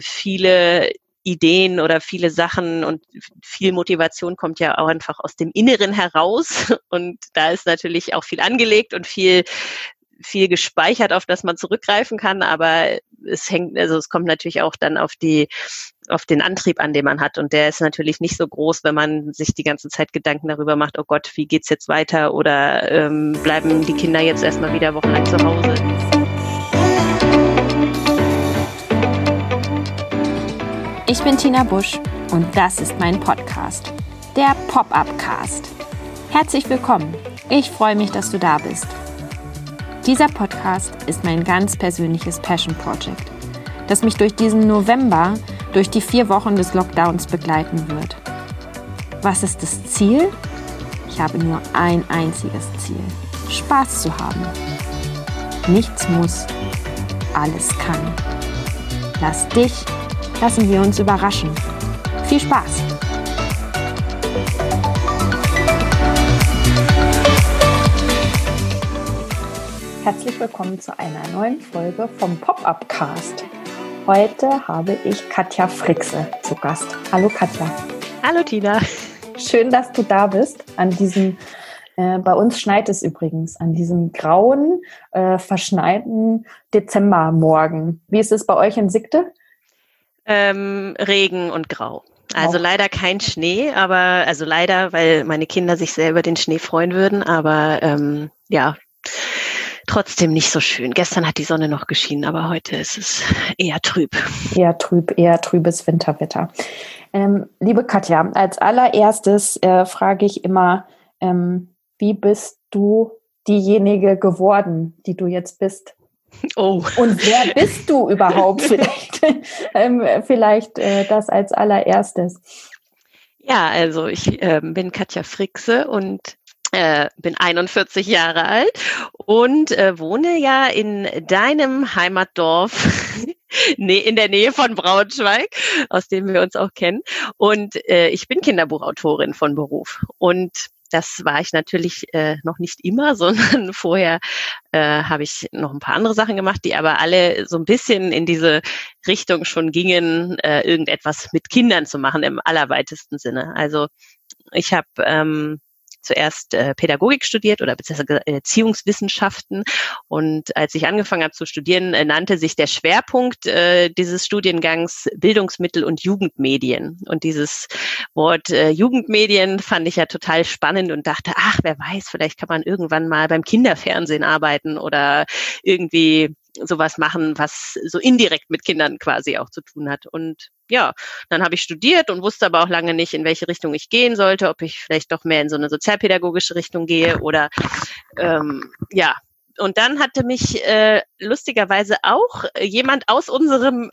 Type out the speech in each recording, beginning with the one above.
viele Ideen oder viele Sachen und viel Motivation kommt ja auch einfach aus dem Inneren heraus. Und da ist natürlich auch viel angelegt und viel, viel gespeichert, auf das man zurückgreifen kann. Aber es hängt, also es kommt natürlich auch dann auf die, auf den Antrieb an, den man hat. Und der ist natürlich nicht so groß, wenn man sich die ganze Zeit Gedanken darüber macht, oh Gott, wie geht's jetzt weiter? Oder ähm, bleiben die Kinder jetzt erstmal wieder wochenlang zu Hause? Ich bin Tina Busch und das ist mein Podcast, der Pop-up Cast. Herzlich willkommen. Ich freue mich, dass du da bist. Dieser Podcast ist mein ganz persönliches Passion Project, das mich durch diesen November, durch die vier Wochen des Lockdowns begleiten wird. Was ist das Ziel? Ich habe nur ein einziges Ziel. Spaß zu haben. Nichts muss, alles kann. Lass dich Lassen wir uns überraschen. Viel Spaß! Herzlich willkommen zu einer neuen Folge vom Pop-Up Cast. Heute habe ich Katja Frixe zu Gast. Hallo Katja. Hallo Tina. Schön, dass du da bist an diesem äh, bei uns schneit es übrigens an diesem grauen, äh, verschneiten Dezembermorgen. Wie ist es bei euch in Sigte? Ähm, Regen und Grau. Also leider kein Schnee, aber also leider, weil meine Kinder sich selber den Schnee freuen würden, aber ähm, ja, trotzdem nicht so schön. Gestern hat die Sonne noch geschienen, aber heute ist es eher trüb. Eher trüb, eher trübes Winterwetter. Ähm, liebe Katja, als allererstes äh, frage ich immer, ähm, wie bist du diejenige geworden, die du jetzt bist? Oh. Und wer bist du überhaupt? Vielleicht, ähm, vielleicht äh, das als allererstes. Ja, also ich äh, bin Katja Frixe und äh, bin 41 Jahre alt und äh, wohne ja in deinem Heimatdorf in der Nähe von Braunschweig, aus dem wir uns auch kennen. Und äh, ich bin Kinderbuchautorin von Beruf. Und das war ich natürlich äh, noch nicht immer, sondern vorher äh, habe ich noch ein paar andere Sachen gemacht, die aber alle so ein bisschen in diese Richtung schon gingen, äh, irgendetwas mit Kindern zu machen im allerweitesten Sinne. Also ich habe ähm, zuerst äh, Pädagogik studiert oder beziehungsweise Erziehungswissenschaften. Und als ich angefangen habe zu studieren, äh, nannte sich der Schwerpunkt äh, dieses Studiengangs Bildungsmittel und Jugendmedien. Und dieses Wort äh, Jugendmedien fand ich ja total spannend und dachte, ach, wer weiß, vielleicht kann man irgendwann mal beim Kinderfernsehen arbeiten oder irgendwie sowas machen, was so indirekt mit Kindern quasi auch zu tun hat. Und ja, dann habe ich studiert und wusste aber auch lange nicht, in welche Richtung ich gehen sollte, ob ich vielleicht doch mehr in so eine sozialpädagogische Richtung gehe oder ähm, ja. Und dann hatte mich äh, lustigerweise auch jemand aus unserem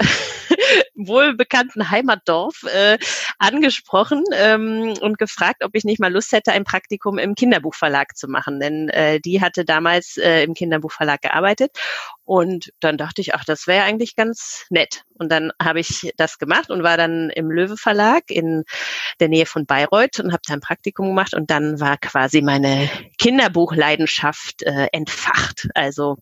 wohlbekannten Heimatdorf äh, angesprochen ähm, und gefragt, ob ich nicht mal Lust hätte, ein Praktikum im Kinderbuchverlag zu machen. Denn äh, die hatte damals äh, im Kinderbuchverlag gearbeitet. Und dann dachte ich, ach, das wäre eigentlich ganz nett. Und dann habe ich das gemacht und war dann im Löwe Verlag in der Nähe von Bayreuth und habe da ein Praktikum gemacht. Und dann war quasi meine Kinderbuchleidenschaft äh, entfacht. Also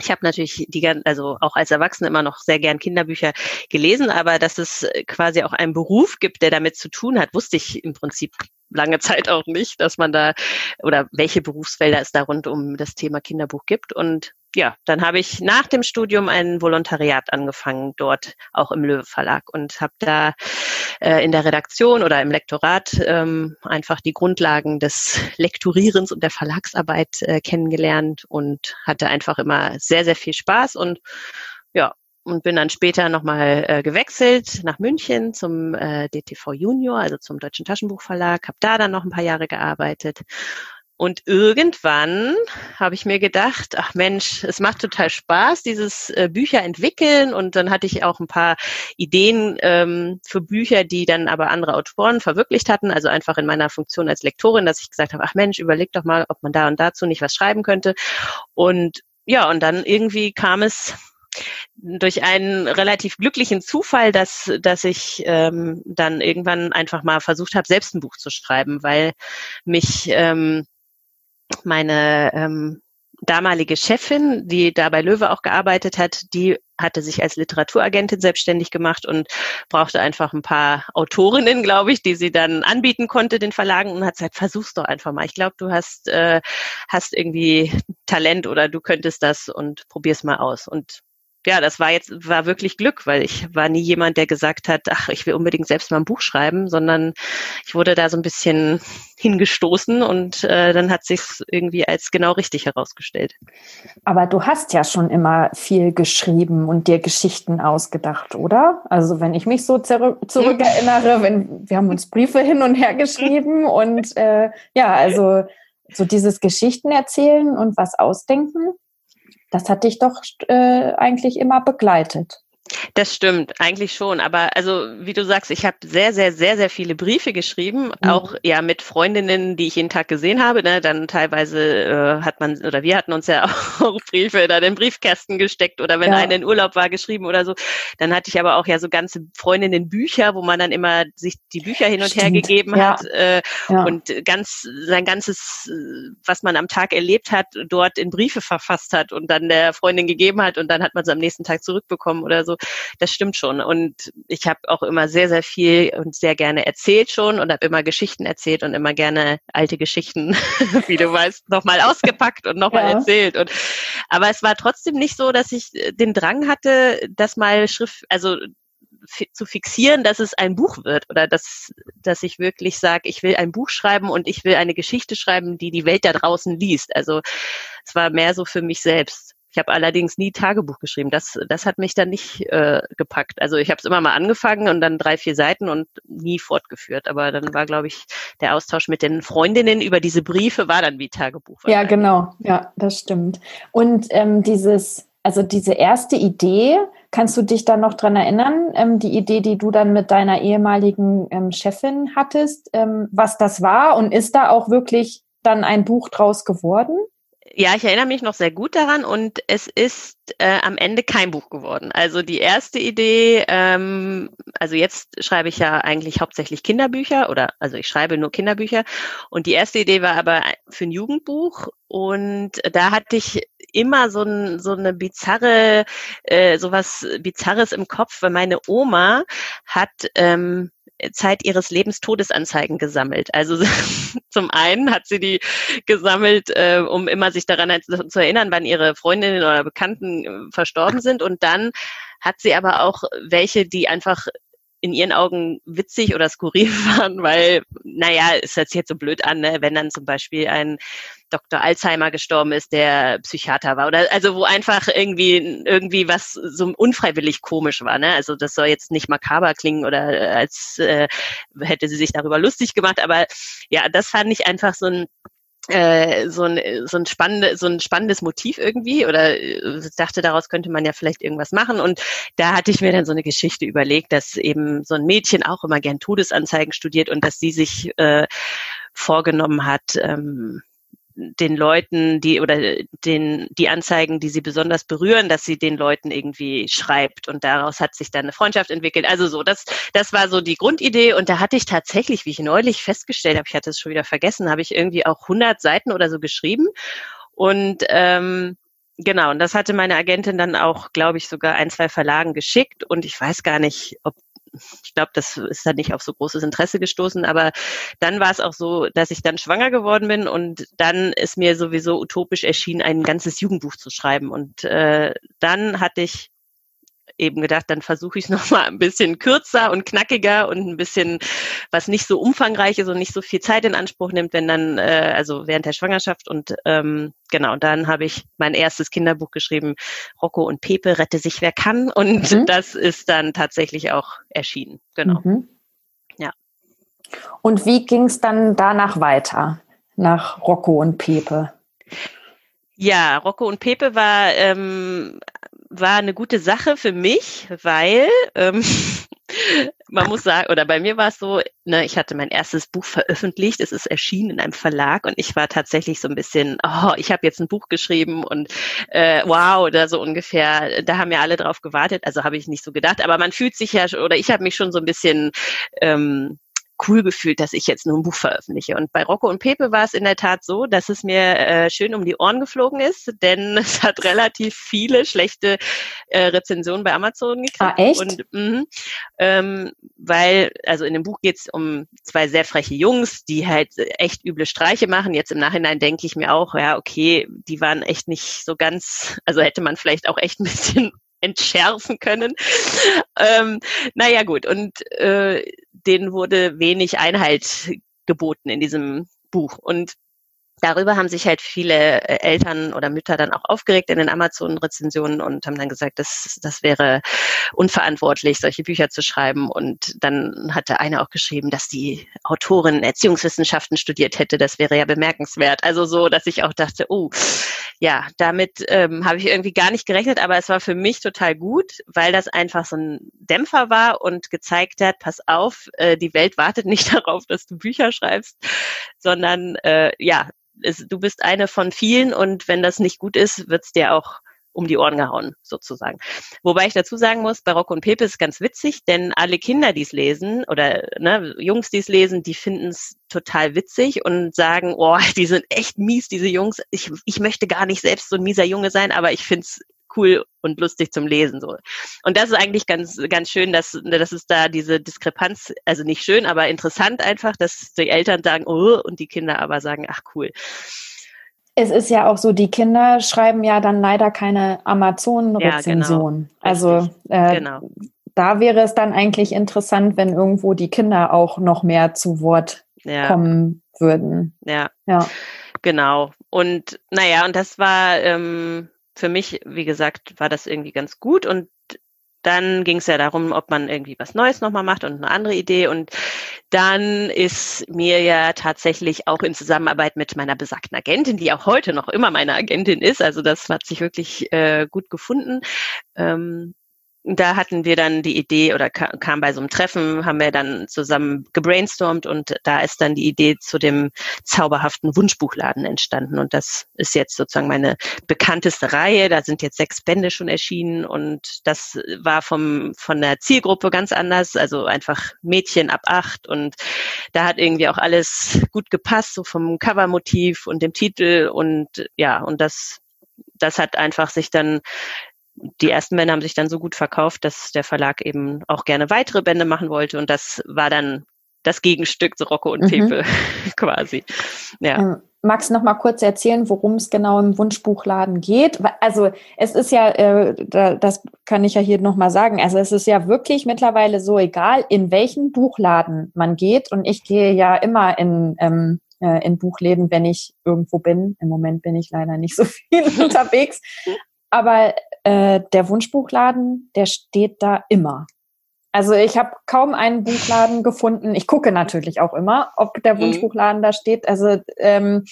ich habe natürlich die also auch als Erwachsene immer noch sehr gern Kinderbücher gelesen, aber dass es quasi auch einen Beruf gibt, der damit zu tun hat, wusste ich im Prinzip lange Zeit auch nicht, dass man da oder welche Berufsfelder es da rund um das Thema Kinderbuch gibt. Und ja, dann habe ich nach dem Studium ein Volontariat angefangen, dort auch im Löwe Verlag und habe da äh, in der Redaktion oder im Lektorat ähm, einfach die Grundlagen des Lekturierens und der Verlagsarbeit äh, kennengelernt und hatte einfach immer sehr, sehr viel Spaß und ja, und bin dann später nochmal äh, gewechselt nach München zum äh, DTV Junior, also zum Deutschen Taschenbuchverlag, habe da dann noch ein paar Jahre gearbeitet und irgendwann habe ich mir gedacht, ach Mensch, es macht total Spaß, dieses äh, Bücher entwickeln. Und dann hatte ich auch ein paar Ideen ähm, für Bücher, die dann aber andere Autoren verwirklicht hatten. Also einfach in meiner Funktion als Lektorin, dass ich gesagt habe, ach Mensch, überleg doch mal, ob man da und dazu nicht was schreiben könnte. Und ja, und dann irgendwie kam es durch einen relativ glücklichen Zufall, dass, dass ich ähm, dann irgendwann einfach mal versucht habe, selbst ein Buch zu schreiben, weil mich ähm, meine ähm, damalige Chefin, die da bei Löwe auch gearbeitet hat, die hatte sich als Literaturagentin selbstständig gemacht und brauchte einfach ein paar Autorinnen, glaube ich, die sie dann anbieten konnte den Verlagen und hat gesagt, versuch's doch einfach mal. Ich glaube, du hast, äh, hast irgendwie Talent oder du könntest das und probier's mal aus. Und ja, das war jetzt, war wirklich Glück, weil ich war nie jemand, der gesagt hat, ach, ich will unbedingt selbst mal ein Buch schreiben, sondern ich wurde da so ein bisschen hingestoßen und äh, dann hat sich irgendwie als genau richtig herausgestellt. Aber du hast ja schon immer viel geschrieben und dir Geschichten ausgedacht, oder? Also wenn ich mich so zurückerinnere, wenn wir haben uns Briefe hin und her geschrieben und äh, ja, also so dieses Geschichten erzählen und was ausdenken, das hat dich doch äh, eigentlich immer begleitet. Das stimmt, eigentlich schon. Aber also, wie du sagst, ich habe sehr, sehr, sehr, sehr viele Briefe geschrieben, mhm. auch ja mit Freundinnen, die ich jeden Tag gesehen habe. Ne? Dann teilweise äh, hat man, oder wir hatten uns ja auch Briefe da in den Briefkästen gesteckt oder wenn ja. einer in Urlaub war, geschrieben oder so. Dann hatte ich aber auch ja so ganze Freundinnen-Bücher, wo man dann immer sich die Bücher hin und stimmt. her gegeben ja. hat äh, ja. und ganz sein ganzes, was man am Tag erlebt hat, dort in Briefe verfasst hat und dann der Freundin gegeben hat und dann hat man es am nächsten Tag zurückbekommen oder so das stimmt schon. Und ich habe auch immer sehr, sehr viel und sehr gerne erzählt schon und habe immer Geschichten erzählt und immer gerne alte Geschichten, wie du weißt, nochmal ausgepackt und nochmal ja. erzählt. Und aber es war trotzdem nicht so, dass ich den Drang hatte, das mal Schrift, also zu fixieren, dass es ein Buch wird oder dass, dass ich wirklich sage, ich will ein Buch schreiben und ich will eine Geschichte schreiben, die die Welt da draußen liest. Also es war mehr so für mich selbst. Ich habe allerdings nie Tagebuch geschrieben. Das, das hat mich dann nicht äh, gepackt. Also ich habe es immer mal angefangen und dann drei, vier Seiten und nie fortgeführt. Aber dann war, glaube ich, der Austausch mit den Freundinnen über diese Briefe war dann wie Tagebuch. Ja, genau. Ja, das stimmt. Und ähm, dieses, also diese erste Idee, kannst du dich dann noch dran erinnern, ähm, die Idee, die du dann mit deiner ehemaligen ähm, Chefin hattest, ähm, was das war und ist da auch wirklich dann ein Buch draus geworden? Ja, ich erinnere mich noch sehr gut daran und es ist äh, am Ende kein Buch geworden. Also die erste Idee, ähm, also jetzt schreibe ich ja eigentlich hauptsächlich Kinderbücher oder also ich schreibe nur Kinderbücher und die erste Idee war aber für ein Jugendbuch und da hatte ich immer so, ein, so eine bizarre, äh, sowas Bizarres im Kopf, weil meine Oma hat ähm, Zeit ihres Lebens Todesanzeigen gesammelt. Also zum einen hat sie die gesammelt, äh, um immer sich daran zu erinnern, wann ihre Freundinnen oder Bekannten äh, verstorben sind. Und dann hat sie aber auch welche, die einfach in ihren Augen witzig oder skurril waren, weil, naja, es hört sich jetzt so blöd an, ne? wenn dann zum Beispiel ein Dr. Alzheimer gestorben ist, der Psychiater war oder also wo einfach irgendwie irgendwie was so unfreiwillig komisch war. Ne? Also das soll jetzt nicht makaber klingen oder äh, als äh, hätte sie sich darüber lustig gemacht, aber ja, das fand ich einfach so ein äh, so ein, so ein spannendes, so ein spannendes Motiv irgendwie oder äh, dachte, daraus könnte man ja vielleicht irgendwas machen. Und da hatte ich mir dann so eine Geschichte überlegt, dass eben so ein Mädchen auch immer gern Todesanzeigen studiert und dass sie sich äh, vorgenommen hat, ähm, den Leuten, die oder den die Anzeigen, die sie besonders berühren, dass sie den Leuten irgendwie schreibt und daraus hat sich dann eine Freundschaft entwickelt. Also so, das das war so die Grundidee und da hatte ich tatsächlich, wie ich neulich festgestellt habe, ich hatte es schon wieder vergessen, habe ich irgendwie auch 100 Seiten oder so geschrieben und ähm, Genau, und das hatte meine Agentin dann auch, glaube ich, sogar ein, zwei Verlagen geschickt. Und ich weiß gar nicht, ob ich glaube, das ist dann nicht auf so großes Interesse gestoßen, aber dann war es auch so, dass ich dann schwanger geworden bin und dann ist mir sowieso utopisch erschienen, ein ganzes Jugendbuch zu schreiben. Und äh, dann hatte ich eben gedacht, dann versuche ich es nochmal ein bisschen kürzer und knackiger und ein bisschen, was nicht so umfangreich ist und nicht so viel Zeit in Anspruch nimmt, wenn dann, äh, also während der Schwangerschaft. Und ähm, genau, dann habe ich mein erstes Kinderbuch geschrieben, Rocco und Pepe, rette sich wer kann. Und mhm. das ist dann tatsächlich auch erschienen. Genau. Mhm. Ja. Und wie ging es dann danach weiter, nach Rocco und Pepe? Ja, Rocco und Pepe war ähm, war eine gute Sache für mich, weil ähm, man muss sagen, oder bei mir war es so, ne, ich hatte mein erstes Buch veröffentlicht, es ist erschienen in einem Verlag und ich war tatsächlich so ein bisschen, oh, ich habe jetzt ein Buch geschrieben und äh, wow, oder so ungefähr, da haben ja alle drauf gewartet, also habe ich nicht so gedacht, aber man fühlt sich ja, oder ich habe mich schon so ein bisschen ähm, cool gefühlt, dass ich jetzt nur ein Buch veröffentliche. Und bei Rocco und Pepe war es in der Tat so, dass es mir äh, schön um die Ohren geflogen ist, denn es hat relativ viele schlechte äh, Rezensionen bei Amazon gekriegt. Ah, echt? Und, mh, ähm, weil, also in dem Buch geht es um zwei sehr freche Jungs, die halt echt üble Streiche machen. Jetzt im Nachhinein denke ich mir auch, ja, okay, die waren echt nicht so ganz, also hätte man vielleicht auch echt ein bisschen entschärfen können. ähm, naja gut, und äh, denen wurde wenig Einhalt geboten in diesem Buch. Und darüber haben sich halt viele äh, Eltern oder Mütter dann auch aufgeregt in den Amazon-Rezensionen und haben dann gesagt, das, das wäre unverantwortlich, solche Bücher zu schreiben. Und dann hatte eine auch geschrieben, dass die Autorin Erziehungswissenschaften studiert hätte. Das wäre ja bemerkenswert. Also so, dass ich auch dachte, oh, ja, damit ähm, habe ich irgendwie gar nicht gerechnet, aber es war für mich total gut, weil das einfach so ein Dämpfer war und gezeigt hat, pass auf, äh, die Welt wartet nicht darauf, dass du Bücher schreibst, sondern äh, ja, es, du bist eine von vielen und wenn das nicht gut ist, wird's dir auch um die Ohren gehauen, sozusagen. Wobei ich dazu sagen muss, bei Rock und Pepe ist ganz witzig, denn alle Kinder, die es lesen oder ne, Jungs, die es lesen, die finden es total witzig und sagen, oh, die sind echt mies, diese Jungs. Ich, ich möchte gar nicht selbst so ein mieser Junge sein, aber ich find's cool und lustig zum Lesen so. Und das ist eigentlich ganz ganz schön, dass dass es da diese Diskrepanz, also nicht schön, aber interessant einfach, dass die Eltern sagen, oh, und die Kinder aber sagen, ach cool. Es ist ja auch so, die Kinder schreiben ja dann leider keine Amazon-Rezension. Ja, genau. Also äh, genau. da wäre es dann eigentlich interessant, wenn irgendwo die Kinder auch noch mehr zu Wort ja. kommen würden. Ja. ja. Genau. Und naja, und das war ähm, für mich, wie gesagt, war das irgendwie ganz gut und dann ging es ja darum, ob man irgendwie was Neues nochmal macht und eine andere Idee. Und dann ist mir ja tatsächlich auch in Zusammenarbeit mit meiner besagten Agentin, die auch heute noch immer meine Agentin ist, also das hat sich wirklich äh, gut gefunden, ähm, da hatten wir dann die Idee oder kam bei so einem Treffen, haben wir dann zusammen gebrainstormt und da ist dann die Idee zu dem zauberhaften Wunschbuchladen entstanden. Und das ist jetzt sozusagen meine bekannteste Reihe. Da sind jetzt sechs Bände schon erschienen und das war vom, von der Zielgruppe ganz anders. Also einfach Mädchen ab acht und da hat irgendwie auch alles gut gepasst, so vom Covermotiv und dem Titel und ja, und das das hat einfach sich dann die ersten Bände haben sich dann so gut verkauft, dass der Verlag eben auch gerne weitere Bände machen wollte und das war dann das Gegenstück zu Rocco und mhm. Pepe quasi. Ja. Ähm, magst du noch mal kurz erzählen, worum es genau im Wunschbuchladen geht? Also es ist ja, äh, das kann ich ja hier noch mal sagen. Also es ist ja wirklich mittlerweile so egal, in welchen Buchladen man geht. Und ich gehe ja immer in ähm, äh, in Buchläden, wenn ich irgendwo bin. Im Moment bin ich leider nicht so viel unterwegs. Aber äh, der Wunschbuchladen, der steht da immer. Also ich habe kaum einen Buchladen gefunden. Ich gucke natürlich auch immer, ob der mhm. Wunschbuchladen mhm. da steht. Also ähm,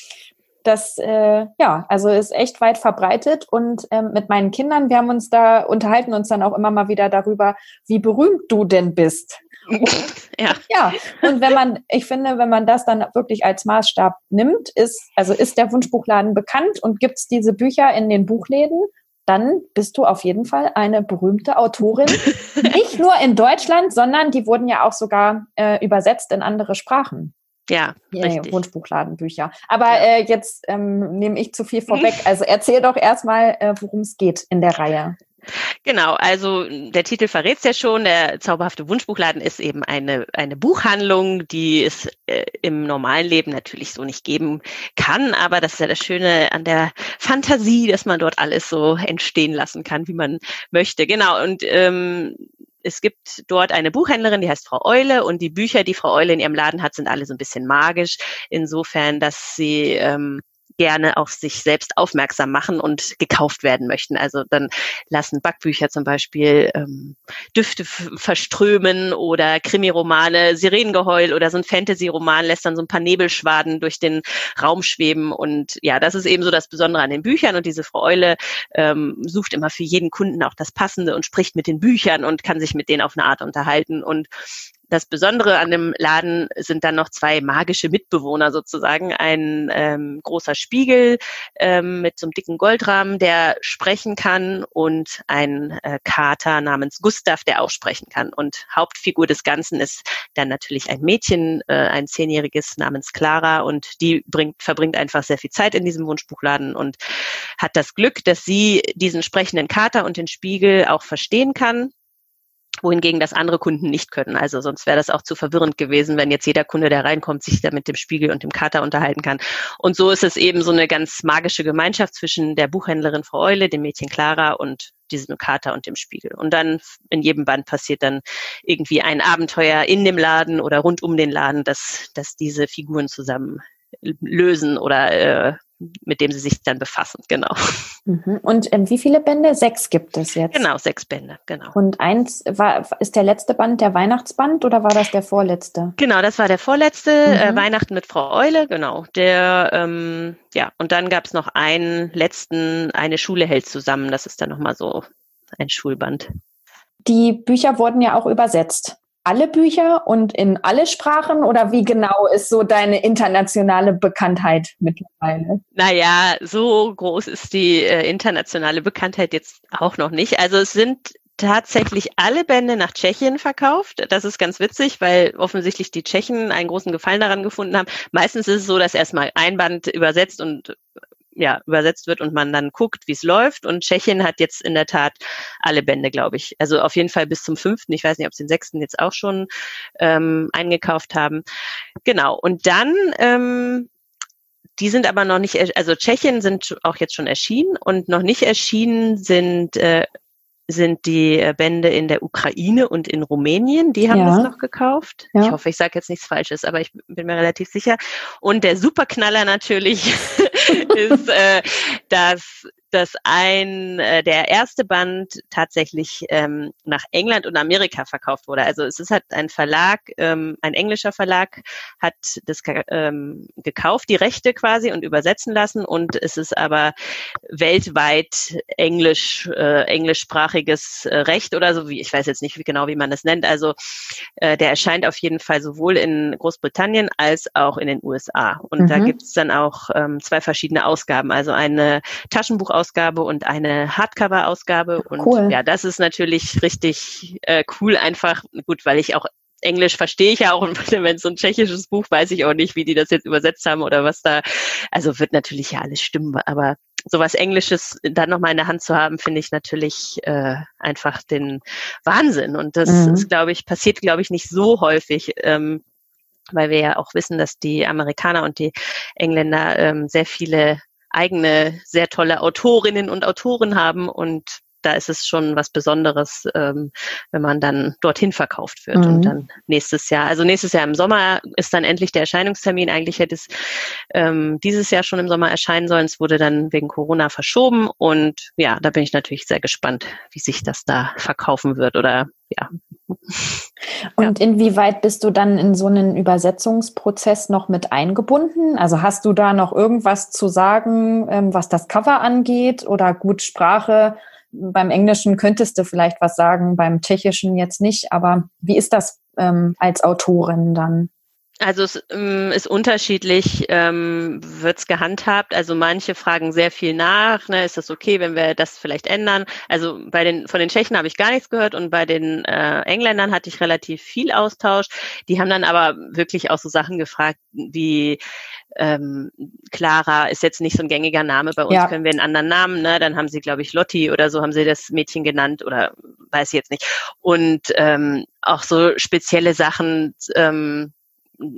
das äh, ja, also ist echt weit verbreitet und ähm, mit meinen Kindern, wir haben uns da unterhalten uns dann auch immer mal wieder darüber, wie berühmt du denn bist. ja. ja, und wenn man, ich finde, wenn man das dann wirklich als Maßstab nimmt, ist, also ist der Wunschbuchladen bekannt und gibt es diese Bücher in den Buchläden, dann bist du auf jeden Fall eine berühmte Autorin. Nicht nur in Deutschland, sondern die wurden ja auch sogar äh, übersetzt in andere Sprachen. Ja, richtig. Wunschbuchladenbücher. Aber ja. äh, jetzt ähm, nehme ich zu viel vorweg. Also erzähl doch erstmal, äh, worum es geht in der Reihe. Genau, also der Titel verrät es ja schon. Der zauberhafte Wunschbuchladen ist eben eine, eine Buchhandlung, die es äh, im normalen Leben natürlich so nicht geben kann. Aber das ist ja das Schöne an der Fantasie, dass man dort alles so entstehen lassen kann, wie man möchte. Genau, und ähm, es gibt dort eine Buchhändlerin, die heißt Frau Eule und die Bücher, die Frau Eule in ihrem Laden hat, sind alle so ein bisschen magisch, insofern, dass sie ähm, gerne auf sich selbst aufmerksam machen und gekauft werden möchten. Also dann lassen Backbücher zum Beispiel ähm, Düfte verströmen oder Krimiromane, Sirenengeheul oder so ein Fantasy-Roman lässt dann so ein paar Nebelschwaden durch den Raum schweben. Und ja, das ist eben so das Besondere an den Büchern. Und diese Frau Eule ähm, sucht immer für jeden Kunden auch das Passende und spricht mit den Büchern und kann sich mit denen auf eine Art unterhalten. Und das Besondere an dem Laden sind dann noch zwei magische Mitbewohner sozusagen. Ein ähm, großer Spiegel ähm, mit so einem dicken Goldrahmen, der sprechen kann und ein äh, Kater namens Gustav, der auch sprechen kann. Und Hauptfigur des Ganzen ist dann natürlich ein Mädchen, äh, ein zehnjähriges namens Clara und die bringt, verbringt einfach sehr viel Zeit in diesem Wunschbuchladen und hat das Glück, dass sie diesen sprechenden Kater und den Spiegel auch verstehen kann wohingegen das andere Kunden nicht können. Also sonst wäre das auch zu verwirrend gewesen, wenn jetzt jeder Kunde, der reinkommt, sich da mit dem Spiegel und dem Kater unterhalten kann. Und so ist es eben so eine ganz magische Gemeinschaft zwischen der Buchhändlerin Frau Eule, dem Mädchen Clara und diesem Kater und dem Spiegel. Und dann in jedem Band passiert dann irgendwie ein Abenteuer in dem Laden oder rund um den Laden, dass, dass diese Figuren zusammen lösen oder äh, mit dem sie sich dann befassen, genau. Mhm. Und ähm, wie viele Bände? Sechs gibt es jetzt. Genau, sechs Bände, genau. Und eins war, ist der letzte Band der Weihnachtsband oder war das der vorletzte? Genau, das war der vorletzte, äh, mhm. äh, Weihnachten mit Frau Eule, genau. Der, ähm, ja, und dann gab es noch einen letzten, eine Schule hält zusammen, das ist dann nochmal so ein Schulband. Die Bücher wurden ja auch übersetzt alle Bücher und in alle Sprachen oder wie genau ist so deine internationale Bekanntheit mittlerweile? Naja, so groß ist die äh, internationale Bekanntheit jetzt auch noch nicht. Also es sind tatsächlich alle Bände nach Tschechien verkauft. Das ist ganz witzig, weil offensichtlich die Tschechen einen großen Gefallen daran gefunden haben. Meistens ist es so, dass erstmal ein Band übersetzt und ja, übersetzt wird und man dann guckt, wie es läuft. Und Tschechien hat jetzt in der Tat alle Bände, glaube ich. Also auf jeden Fall bis zum fünften. Ich weiß nicht, ob sie den sechsten jetzt auch schon ähm, eingekauft haben. Genau. Und dann ähm, die sind aber noch nicht, also Tschechien sind auch jetzt schon erschienen und noch nicht erschienen sind äh, sind die äh, Bände in der Ukraine und in Rumänien. Die haben ja. das noch gekauft. Ja. Ich hoffe, ich sage jetzt nichts Falsches, aber ich bin mir relativ sicher. Und der Superknaller natürlich ist, äh, dass dass ein äh, der erste Band tatsächlich ähm, nach England und Amerika verkauft wurde. Also es ist halt ein Verlag, ähm, ein englischer Verlag hat das ähm, gekauft, die Rechte quasi und übersetzen lassen und es ist aber weltweit englisch äh, englischsprachiges äh, Recht oder so wie ich weiß jetzt nicht wie genau wie man das nennt. Also äh, der erscheint auf jeden Fall sowohl in Großbritannien als auch in den USA und mhm. da gibt es dann auch ähm, zwei verschiedene Ausgaben, also eine Taschenbuch Ausgabe und eine Hardcover-Ausgabe. Und cool. ja, das ist natürlich richtig äh, cool, einfach gut, weil ich auch Englisch verstehe ich ja auch, und wenn es so ein tschechisches Buch, weiß ich auch nicht, wie die das jetzt übersetzt haben oder was da. Also wird natürlich ja alles stimmen, aber sowas Englisches dann nochmal in der Hand zu haben, finde ich natürlich äh, einfach den Wahnsinn. Und das mhm. ist, glaube ich, passiert, glaube ich, nicht so häufig. Ähm, weil wir ja auch wissen, dass die Amerikaner und die Engländer ähm, sehr viele eigene sehr tolle Autorinnen und Autoren haben und da ist es schon was Besonderes, ähm, wenn man dann dorthin verkauft wird. Mhm. Und dann nächstes Jahr, also nächstes Jahr im Sommer ist dann endlich der Erscheinungstermin. Eigentlich hätte es ähm, dieses Jahr schon im Sommer erscheinen sollen. Es wurde dann wegen Corona verschoben. Und ja, da bin ich natürlich sehr gespannt, wie sich das da verkaufen wird oder ja, und ja. inwieweit bist du dann in so einen Übersetzungsprozess noch mit eingebunden? Also hast du da noch irgendwas zu sagen, ähm, was das Cover angeht oder gut Sprache? Beim Englischen könntest du vielleicht was sagen, beim Tschechischen jetzt nicht, aber wie ist das ähm, als Autorin dann? Also es ähm, ist unterschiedlich, ähm, wird es gehandhabt. Also manche fragen sehr viel nach. Ne, ist das okay, wenn wir das vielleicht ändern? Also bei den von den Tschechen habe ich gar nichts gehört und bei den äh, Engländern hatte ich relativ viel Austausch. Die haben dann aber wirklich auch so Sachen gefragt wie ähm, Clara ist jetzt nicht so ein gängiger Name. Bei uns ja. können wir einen anderen Namen. Ne? Dann haben sie, glaube ich, Lotti oder so haben sie das Mädchen genannt oder weiß ich jetzt nicht. Und ähm, auch so spezielle Sachen. Ähm,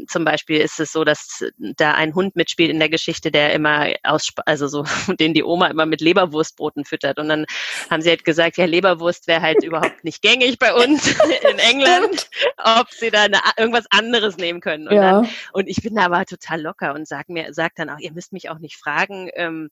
zum Beispiel ist es so, dass da ein Hund mitspielt in der Geschichte, der immer aus, also so, den die Oma immer mit Leberwurstbroten füttert. Und dann haben sie halt gesagt, ja, Leberwurst wäre halt überhaupt nicht gängig bei uns in England, ob sie da eine, irgendwas anderes nehmen können. Und, ja. dann, und ich bin da aber total locker und sag mir, sag dann auch, ihr müsst mich auch nicht fragen, ähm,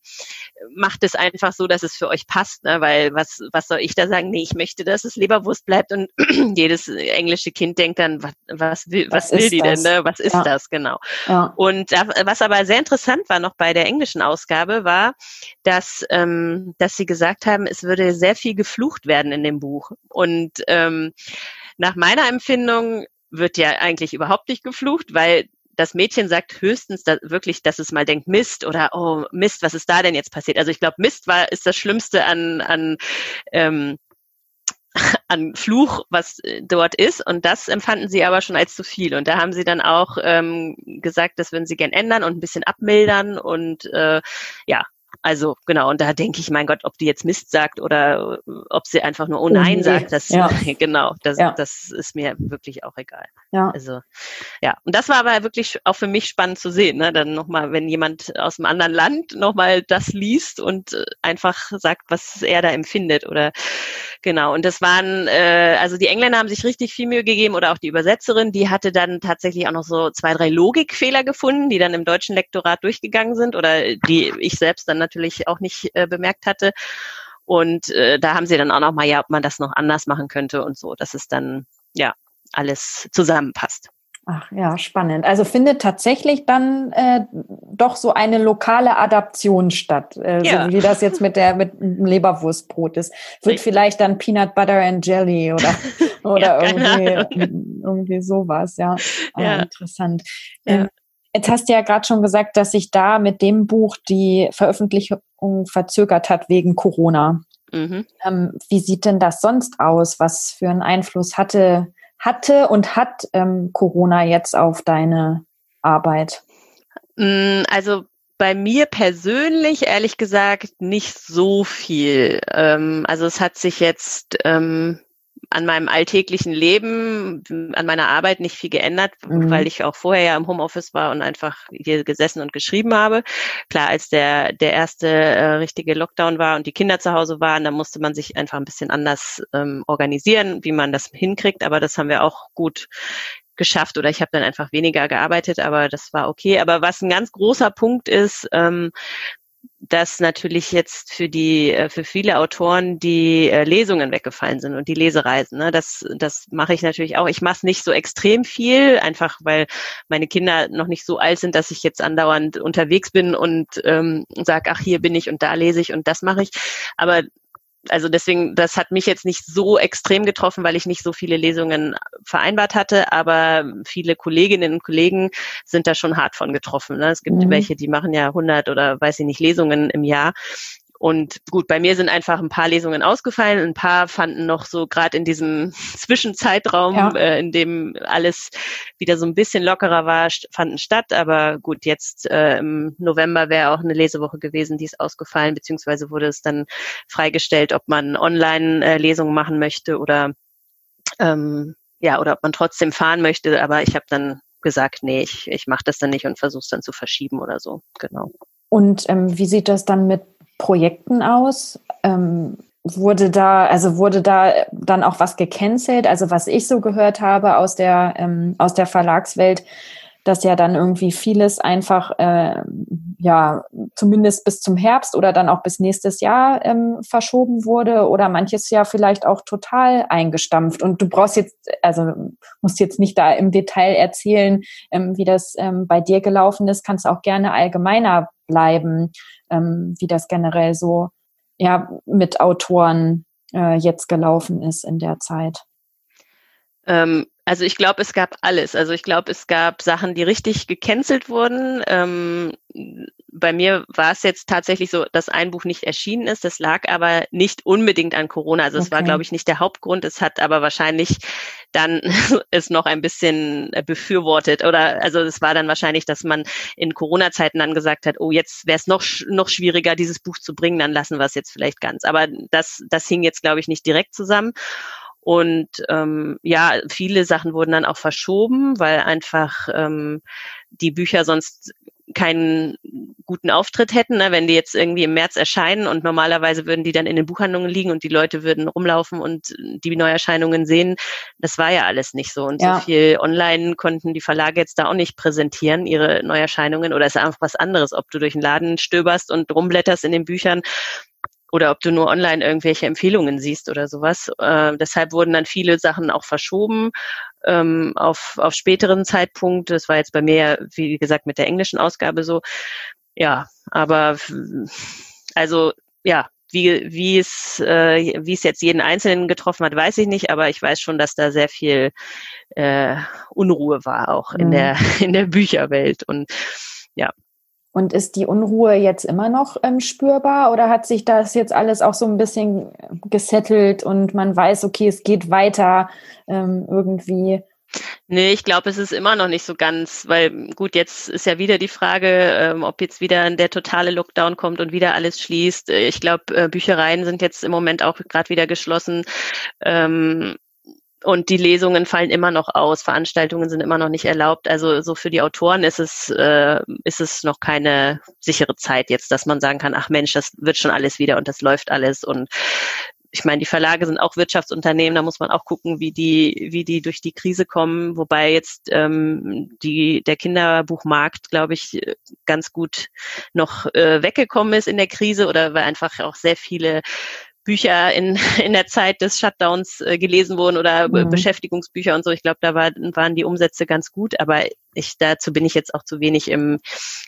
macht es einfach so, dass es für euch passt, ne? weil was, was soll ich da sagen? Nee, ich möchte, dass es Leberwurst bleibt und jedes englische Kind denkt dann, was, was will, was, was will die das? denn? Ne? Was ist ja. das genau? Ja. Und was aber sehr interessant war noch bei der englischen Ausgabe, war, dass, ähm, dass sie gesagt haben, es würde sehr viel geflucht werden in dem Buch. Und ähm, nach meiner Empfindung wird ja eigentlich überhaupt nicht geflucht, weil das Mädchen sagt höchstens da wirklich, dass es mal denkt, Mist oder oh Mist, was ist da denn jetzt passiert? Also ich glaube, Mist war ist das Schlimmste an, an ähm, an Fluch, was äh, dort ist. Und das empfanden sie aber schon als zu viel. Und da haben sie dann auch ähm, gesagt, das würden sie gern ändern und ein bisschen abmildern. Und äh, ja, also genau, und da denke ich, mein Gott, ob die jetzt Mist sagt oder äh, ob sie einfach nur Oh Nein nee. sagt, das ja. genau, das, ja. das ist mir wirklich auch egal. Ja. Also ja, und das war aber wirklich auch für mich spannend zu sehen, ne? Dann nochmal, wenn jemand aus einem anderen Land nochmal das liest und äh, einfach sagt, was er da empfindet oder genau. Und das waren, äh, also die Engländer haben sich richtig viel Mühe gegeben oder auch die Übersetzerin, die hatte dann tatsächlich auch noch so zwei, drei Logikfehler gefunden, die dann im deutschen Lektorat durchgegangen sind oder die ich selbst dann natürlich auch nicht äh, bemerkt hatte. Und äh, da haben sie dann auch noch mal, ja, ob man das noch anders machen könnte und so, dass es dann ja alles zusammenpasst. Ach ja, spannend. Also findet tatsächlich dann äh, doch so eine lokale Adaption statt, äh, ja. so wie das jetzt mit der mit dem Leberwurstbrot ist. Wird Richtig. vielleicht dann Peanut Butter and Jelly oder oder ja, irgendwie, irgendwie sowas, ja. Ah, ja. interessant. Ja. Ähm, Jetzt hast du ja gerade schon gesagt, dass sich da mit dem Buch die Veröffentlichung verzögert hat wegen Corona. Mhm. Ähm, wie sieht denn das sonst aus? Was für einen Einfluss hatte, hatte und hat ähm, Corona jetzt auf deine Arbeit? Mm, also bei mir persönlich, ehrlich gesagt, nicht so viel. Ähm, also es hat sich jetzt ähm, an meinem alltäglichen Leben, an meiner Arbeit nicht viel geändert, mhm. weil ich auch vorher ja im Homeoffice war und einfach hier gesessen und geschrieben habe. Klar, als der, der erste äh, richtige Lockdown war und die Kinder zu Hause waren, da musste man sich einfach ein bisschen anders ähm, organisieren, wie man das hinkriegt. Aber das haben wir auch gut geschafft oder ich habe dann einfach weniger gearbeitet, aber das war okay. Aber was ein ganz großer Punkt ist, ähm, dass natürlich jetzt für die äh, für viele Autoren die äh, Lesungen weggefallen sind und die Lesereisen. Ne? Das das mache ich natürlich auch. Ich mache es nicht so extrem viel, einfach weil meine Kinder noch nicht so alt sind, dass ich jetzt andauernd unterwegs bin und ähm, sage, ach hier bin ich und da lese ich und das mache ich. Aber also deswegen, das hat mich jetzt nicht so extrem getroffen, weil ich nicht so viele Lesungen vereinbart hatte, aber viele Kolleginnen und Kollegen sind da schon hart von getroffen. Ne? Es gibt mhm. welche, die machen ja 100 oder weiß ich nicht Lesungen im Jahr und gut, bei mir sind einfach ein paar Lesungen ausgefallen, ein paar fanden noch so gerade in diesem Zwischenzeitraum, ja. äh, in dem alles wieder so ein bisschen lockerer war, fanden statt. Aber gut, jetzt äh, im November wäre auch eine Lesewoche gewesen, die ist ausgefallen, beziehungsweise wurde es dann freigestellt, ob man Online-Lesungen machen möchte oder ähm, ja, oder ob man trotzdem fahren möchte. Aber ich habe dann gesagt, nee, ich, ich mache das dann nicht und versuche es dann zu verschieben oder so. Genau. Und ähm, wie sieht das dann mit Projekten aus? Ähm, wurde da, also wurde da dann auch was gecancelt? Also was ich so gehört habe aus der, ähm, aus der Verlagswelt, dass ja dann irgendwie vieles einfach, äh, ja, zumindest bis zum Herbst oder dann auch bis nächstes Jahr ähm, verschoben wurde oder manches ja vielleicht auch total eingestampft. Und du brauchst jetzt, also musst jetzt nicht da im Detail erzählen, ähm, wie das ähm, bei dir gelaufen ist, kannst auch gerne allgemeiner bleiben, ähm, wie das generell so ja mit Autoren äh, jetzt gelaufen ist in der Zeit. Ähm, also ich glaube, es gab alles. Also ich glaube, es gab Sachen, die richtig gecancelt wurden. Ähm, bei mir war es jetzt tatsächlich so, dass ein Buch nicht erschienen ist. Das lag aber nicht unbedingt an Corona. Also es okay. war, glaube ich, nicht der Hauptgrund. Es hat aber wahrscheinlich dann es noch ein bisschen befürwortet. Oder also es war dann wahrscheinlich, dass man in Corona-Zeiten dann gesagt hat, oh, jetzt wäre es noch, noch schwieriger, dieses Buch zu bringen, dann lassen wir es jetzt vielleicht ganz. Aber das, das hing jetzt, glaube ich, nicht direkt zusammen. Und ähm, ja, viele Sachen wurden dann auch verschoben, weil einfach ähm, die Bücher sonst keinen guten Auftritt hätten, ne? wenn die jetzt irgendwie im März erscheinen und normalerweise würden die dann in den Buchhandlungen liegen und die Leute würden rumlaufen und die Neuerscheinungen sehen. Das war ja alles nicht so. Und ja. so viel online konnten die Verlage jetzt da auch nicht präsentieren, ihre Neuerscheinungen. Oder es ist einfach was anderes, ob du durch den Laden stöberst und rumblätterst in den Büchern oder ob du nur online irgendwelche Empfehlungen siehst oder sowas. Äh, deshalb wurden dann viele Sachen auch verschoben ähm, auf, auf späteren Zeitpunkt. Das war jetzt bei mir, wie gesagt, mit der englischen Ausgabe so. Ja, aber also ja, wie, wie es, äh, wie es jetzt jeden Einzelnen getroffen hat, weiß ich nicht, aber ich weiß schon, dass da sehr viel äh, Unruhe war auch in mhm. der in der Bücherwelt und ja. Und ist die Unruhe jetzt immer noch ähm, spürbar oder hat sich das jetzt alles auch so ein bisschen gesettelt und man weiß, okay, es geht weiter ähm, irgendwie? Nee, ich glaube, es ist immer noch nicht so ganz, weil gut, jetzt ist ja wieder die Frage, ähm, ob jetzt wieder der totale Lockdown kommt und wieder alles schließt. Ich glaube, äh, Büchereien sind jetzt im Moment auch gerade wieder geschlossen. Ähm, und die Lesungen fallen immer noch aus, Veranstaltungen sind immer noch nicht erlaubt. Also so für die Autoren ist es, äh, ist es noch keine sichere Zeit jetzt, dass man sagen kann, ach Mensch, das wird schon alles wieder und das läuft alles. Und ich meine, die Verlage sind auch Wirtschaftsunternehmen, da muss man auch gucken, wie die, wie die durch die Krise kommen. Wobei jetzt ähm, die, der Kinderbuchmarkt, glaube ich, ganz gut noch äh, weggekommen ist in der Krise oder weil einfach auch sehr viele Bücher in, in der Zeit des Shutdowns äh, gelesen wurden oder mhm. Beschäftigungsbücher und so. Ich glaube, da war, waren die Umsätze ganz gut, aber ich, dazu bin ich jetzt auch zu wenig im,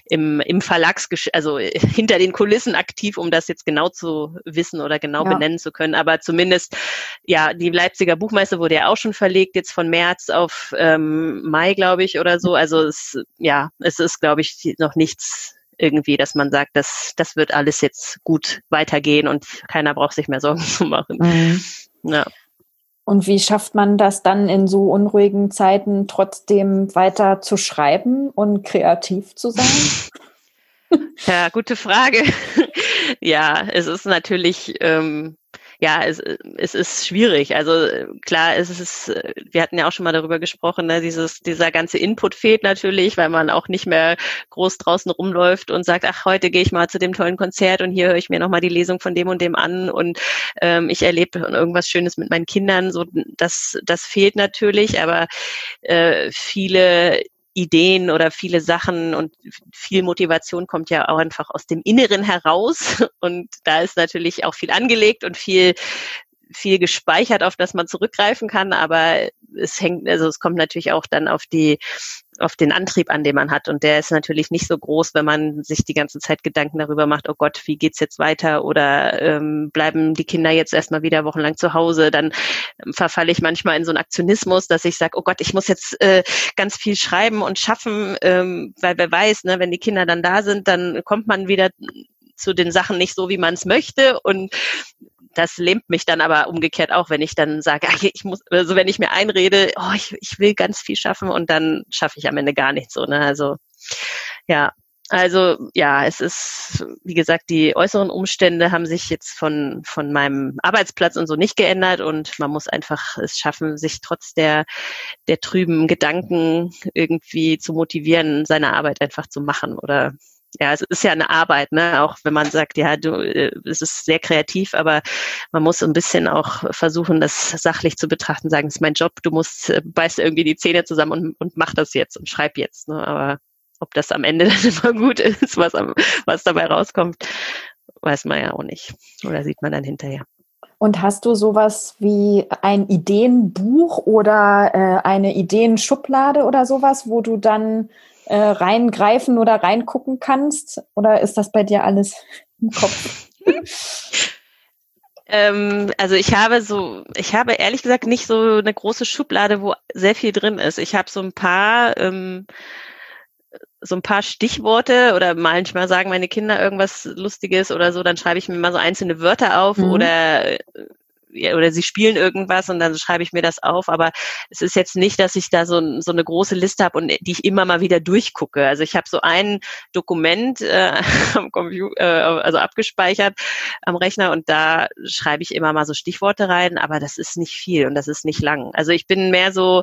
im, im Verlags, also hinter den Kulissen aktiv, um das jetzt genau zu wissen oder genau ja. benennen zu können. Aber zumindest, ja, die Leipziger Buchmesse wurde ja auch schon verlegt, jetzt von März auf ähm, Mai, glaube ich, oder so. Also es, ja, es ist, glaube ich, noch nichts irgendwie, dass man sagt, das, das wird alles jetzt gut weitergehen und keiner braucht sich mehr Sorgen zu machen. Mhm. Ja. Und wie schafft man das dann in so unruhigen Zeiten trotzdem weiter zu schreiben und kreativ zu sein? Ja, gute Frage. ja, es ist natürlich ähm, ja, es, es ist schwierig. Also klar, es ist, wir hatten ja auch schon mal darüber gesprochen, ne, dieses, dieser ganze Input fehlt natürlich, weil man auch nicht mehr groß draußen rumläuft und sagt, ach, heute gehe ich mal zu dem tollen Konzert und hier höre ich mir nochmal die Lesung von dem und dem an und ähm, ich erlebe irgendwas Schönes mit meinen Kindern. So, das, das fehlt natürlich, aber äh, viele Ideen oder viele Sachen und viel Motivation kommt ja auch einfach aus dem Inneren heraus. Und da ist natürlich auch viel angelegt und viel, viel gespeichert, auf das man zurückgreifen kann. Aber es hängt, also es kommt natürlich auch dann auf die auf den Antrieb an, den man hat. Und der ist natürlich nicht so groß, wenn man sich die ganze Zeit Gedanken darüber macht, oh Gott, wie geht's jetzt weiter? Oder ähm, bleiben die Kinder jetzt erstmal wieder wochenlang zu Hause? Dann ähm, verfalle ich manchmal in so einen Aktionismus, dass ich sage, oh Gott, ich muss jetzt äh, ganz viel schreiben und schaffen, ähm, weil wer weiß, ne, wenn die Kinder dann da sind, dann kommt man wieder zu den Sachen nicht so, wie man es möchte. Und das lähmt mich dann aber umgekehrt auch, wenn ich dann sage, ich muss, also wenn ich mir einrede, oh, ich, ich will ganz viel schaffen und dann schaffe ich am Ende gar nichts so. Ne? Also ja, also ja, es ist, wie gesagt, die äußeren Umstände haben sich jetzt von, von meinem Arbeitsplatz und so nicht geändert und man muss einfach es schaffen, sich trotz der, der trüben Gedanken irgendwie zu motivieren, seine Arbeit einfach zu machen oder ja, es ist ja eine Arbeit, ne? Auch wenn man sagt, ja, du, äh, es ist sehr kreativ, aber man muss ein bisschen auch versuchen, das sachlich zu betrachten, sagen, es ist mein Job, du musst äh, beißt irgendwie die Zähne zusammen und, und mach das jetzt und schreib jetzt. Ne? Aber ob das am Ende dann immer gut ist, was, was dabei rauskommt, weiß man ja auch nicht. Oder sieht man dann hinterher. Und hast du sowas wie ein Ideenbuch oder äh, eine Ideenschublade oder sowas, wo du dann äh, reingreifen oder reingucken kannst? Oder ist das bei dir alles im Kopf? ähm, also ich habe so, ich habe ehrlich gesagt nicht so eine große Schublade, wo sehr viel drin ist. Ich habe so ein paar ähm, so ein paar Stichworte oder manchmal sagen meine Kinder irgendwas Lustiges oder so, dann schreibe ich mir mal so einzelne Wörter auf mhm. oder oder sie spielen irgendwas und dann schreibe ich mir das auf. Aber es ist jetzt nicht, dass ich da so, so eine große Liste habe und die ich immer mal wieder durchgucke. Also ich habe so ein Dokument äh, am Computer, äh, also abgespeichert am Rechner und da schreibe ich immer mal so Stichworte rein, aber das ist nicht viel und das ist nicht lang. Also ich bin mehr so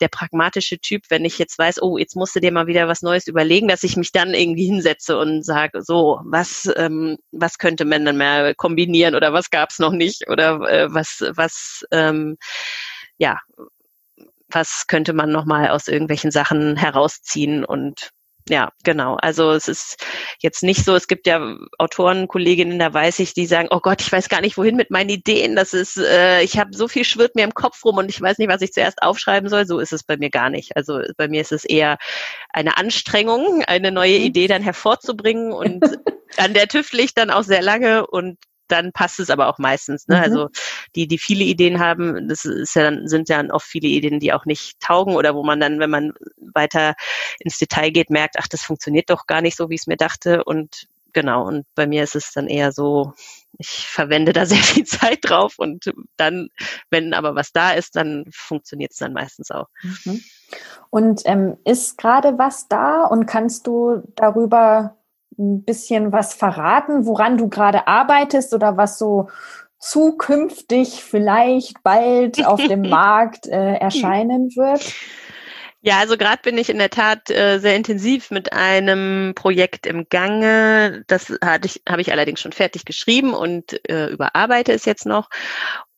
der pragmatische Typ, wenn ich jetzt weiß, oh, jetzt musst du dir mal wieder was Neues überlegen, dass ich mich dann irgendwie hinsetze und sage, so, was, ähm, was könnte man dann mehr kombinieren oder was gab es noch nicht oder äh, was, was, ähm, ja, was könnte man nochmal aus irgendwelchen Sachen herausziehen und ja, genau. Also es ist jetzt nicht so, es gibt ja Autoren, Kolleginnen, da weiß ich, die sagen, oh Gott, ich weiß gar nicht, wohin mit meinen Ideen. Das ist, äh, ich habe so viel schwirrt mir im Kopf rum und ich weiß nicht, was ich zuerst aufschreiben soll. So ist es bei mir gar nicht. Also bei mir ist es eher eine Anstrengung, eine neue mhm. Idee dann hervorzubringen und an der tüftel ich dann auch sehr lange und dann passt es aber auch meistens. Ne? Mhm. Also die, die viele Ideen haben, das ist ja dann, sind ja oft viele Ideen, die auch nicht taugen oder wo man dann, wenn man weiter ins Detail geht, merkt, ach, das funktioniert doch gar nicht so, wie ich es mir dachte. Und genau, und bei mir ist es dann eher so, ich verwende da sehr viel Zeit drauf und dann, wenn aber was da ist, dann funktioniert es dann meistens auch. Mhm. Und ähm, ist gerade was da und kannst du darüber ein bisschen was verraten, woran du gerade arbeitest oder was so zukünftig vielleicht bald auf dem Markt äh, erscheinen wird? Ja, also gerade bin ich in der Tat äh, sehr intensiv mit einem Projekt im Gange. Das hatte ich, habe ich allerdings schon fertig geschrieben und äh, überarbeite es jetzt noch.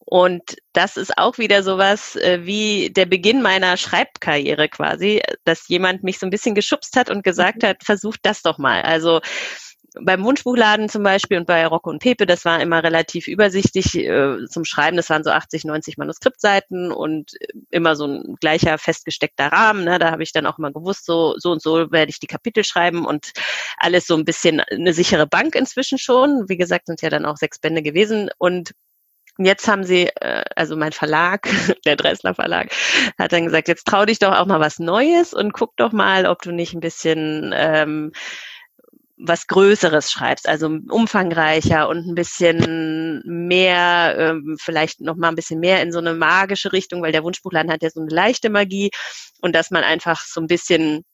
Und das ist auch wieder sowas äh, wie der Beginn meiner Schreibkarriere quasi, dass jemand mich so ein bisschen geschubst hat und gesagt mhm. hat, versucht das doch mal. Also beim Wunschbuchladen zum Beispiel und bei Rocco und Pepe, das war immer relativ übersichtlich äh, zum Schreiben. Das waren so 80, 90 Manuskriptseiten und immer so ein gleicher festgesteckter Rahmen. Ne? Da habe ich dann auch immer gewusst, so, so und so werde ich die Kapitel schreiben und alles so ein bisschen eine sichere Bank inzwischen schon. Wie gesagt, sind ja dann auch sechs Bände gewesen und Jetzt haben sie, äh, also mein Verlag, der Dressler Verlag, hat dann gesagt, jetzt trau dich doch auch mal was Neues und guck doch mal, ob du nicht ein bisschen ähm, was Größeres schreibst, also umfangreicher und ein bisschen mehr, ähm, vielleicht noch mal ein bisschen mehr in so eine magische Richtung, weil der Wunschbuchladen hat ja so eine leichte Magie und dass man einfach so ein bisschen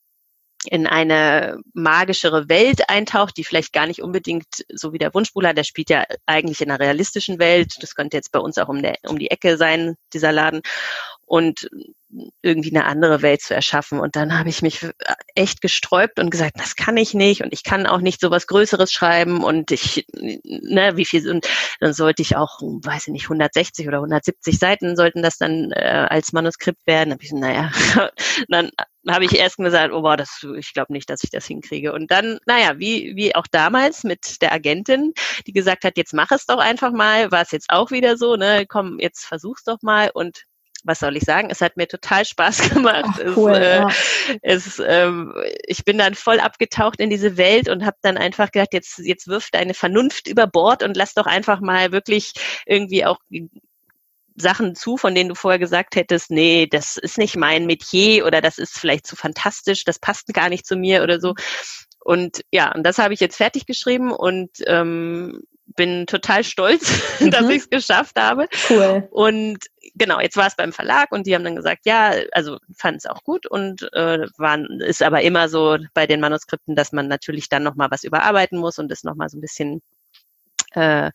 in eine magischere Welt eintaucht, die vielleicht gar nicht unbedingt so wie der Wunschbuchladen, der spielt ja eigentlich in einer realistischen Welt. Das könnte jetzt bei uns auch um, der, um die Ecke sein, dieser Laden und irgendwie eine andere Welt zu erschaffen. Und dann habe ich mich echt gesträubt und gesagt, das kann ich nicht und ich kann auch nicht so was Größeres schreiben und ich, ne, wie viel, und dann sollte ich auch, weiß ich nicht, 160 oder 170 Seiten sollten das dann äh, als Manuskript werden. Dann habe ich, naja, dann habe ich erst gesagt, oh wow, das, ich glaube nicht, dass ich das hinkriege. Und dann, naja, wie, wie auch damals mit der Agentin, die gesagt hat, jetzt mach es doch einfach mal, war es jetzt auch wieder so, ne, komm, jetzt versuch's doch mal und was soll ich sagen? Es hat mir total Spaß gemacht. Ach, cool, es, äh, ja. es, ähm, ich bin dann voll abgetaucht in diese Welt und habe dann einfach gedacht, jetzt, jetzt wirft deine Vernunft über Bord und lass doch einfach mal wirklich irgendwie auch Sachen zu, von denen du vorher gesagt hättest, nee, das ist nicht mein Metier oder das ist vielleicht zu fantastisch, das passt gar nicht zu mir oder so. Und ja, und das habe ich jetzt fertig geschrieben und ähm, bin total stolz, mhm. dass ich es geschafft habe. Cool. Und genau, jetzt war es beim Verlag und die haben dann gesagt, ja, also fanden es auch gut und äh, waren, ist aber immer so bei den Manuskripten, dass man natürlich dann nochmal was überarbeiten muss und es nochmal so ein bisschen äh,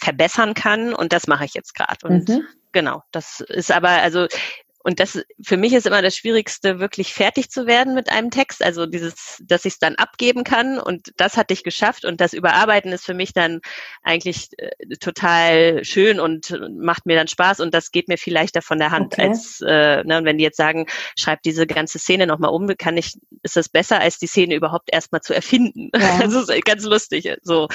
verbessern kann. Und das mache ich jetzt gerade. Und mhm. genau, das ist aber, also und das für mich ist immer das Schwierigste, wirklich fertig zu werden mit einem Text. Also dieses, dass ich es dann abgeben kann und das hatte ich geschafft und das Überarbeiten ist für mich dann eigentlich äh, total schön und macht mir dann Spaß und das geht mir viel leichter von der Hand okay. als äh, ne, wenn die jetzt sagen, schreib diese ganze Szene nochmal um, kann ich, ist das besser, als die Szene überhaupt erstmal zu erfinden. Ja. Das ist ganz lustig. So.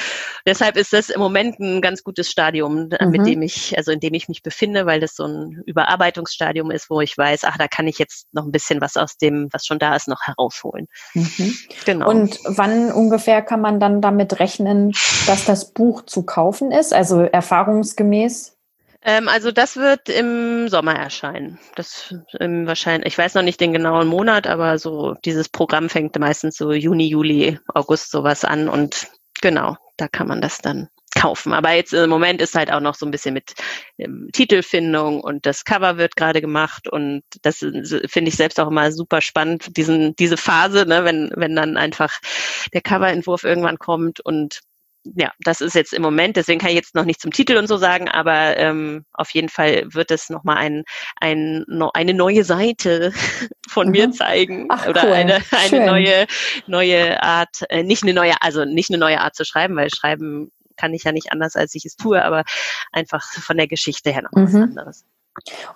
Deshalb ist das im Moment ein ganz gutes Stadium, mhm. mit dem ich, also in dem ich mich befinde, weil das so ein Überarbeitungsstadium ist, wo wo ich weiß, ach, da kann ich jetzt noch ein bisschen was aus dem, was schon da ist, noch herausholen. Mhm. Genau. Und wann ungefähr kann man dann damit rechnen, dass das Buch zu kaufen ist? Also erfahrungsgemäß? Ähm, also das wird im Sommer erscheinen. Das ähm, wahrscheinlich, ich weiß noch nicht den genauen Monat, aber so dieses Programm fängt meistens so Juni, Juli, August sowas an und genau, da kann man das dann kaufen. Aber jetzt im Moment ist halt auch noch so ein bisschen mit ähm, Titelfindung und das Cover wird gerade gemacht und das finde ich selbst auch immer super spannend, diesen, diese Phase, ne, wenn, wenn dann einfach der Coverentwurf irgendwann kommt und ja, das ist jetzt im Moment, deswegen kann ich jetzt noch nicht zum Titel und so sagen, aber ähm, auf jeden Fall wird es nochmal ein, ein, no, eine neue Seite von mhm. mir zeigen Ach, oder cool. eine, eine neue, neue Art, äh, nicht eine neue, also nicht eine neue Art zu schreiben, weil Schreiben kann ich ja nicht anders, als ich es tue, aber einfach von der Geschichte her noch mhm. was anderes.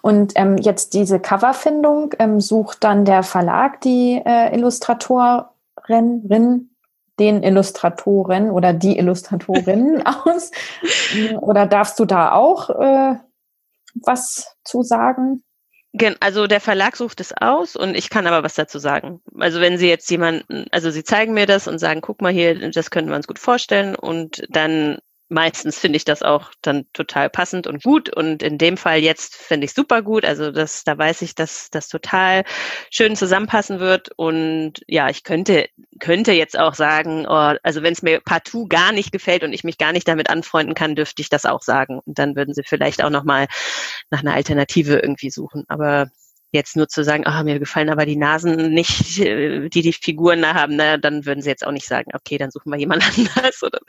Und ähm, jetzt diese Coverfindung, ähm, sucht dann der Verlag die äh, Illustratorin, den Illustratoren oder die Illustratorin aus? Oder darfst du da auch äh, was zu sagen? Also der Verlag sucht es aus und ich kann aber was dazu sagen. Also wenn Sie jetzt jemanden, also Sie zeigen mir das und sagen, guck mal hier, das könnten wir uns gut vorstellen und dann meistens finde ich das auch dann total passend und gut. Und in dem Fall jetzt finde ich super gut. Also das, da weiß ich, dass das total schön zusammenpassen wird. Und ja, ich könnte, könnte jetzt auch sagen, oh, also wenn es mir partout gar nicht gefällt und ich mich gar nicht damit anfreunden kann, dürfte ich das auch sagen. Und dann würden sie vielleicht auch nochmal nach einer Alternative irgendwie suchen. Aber jetzt nur zu sagen, ah, mir gefallen aber die Nasen nicht, äh, die die Figuren da haben, na, dann würden sie jetzt auch nicht sagen, okay, dann suchen wir jemand anders. Oder,